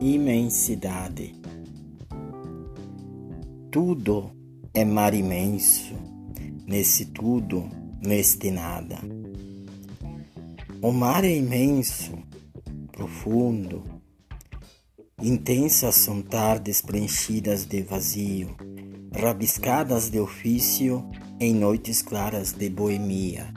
imensidade. Tudo é mar imenso, nesse tudo, neste nada. O mar é imenso, profundo. Intensas são tardes preenchidas de vazio, rabiscadas de ofício em noites claras de boemia.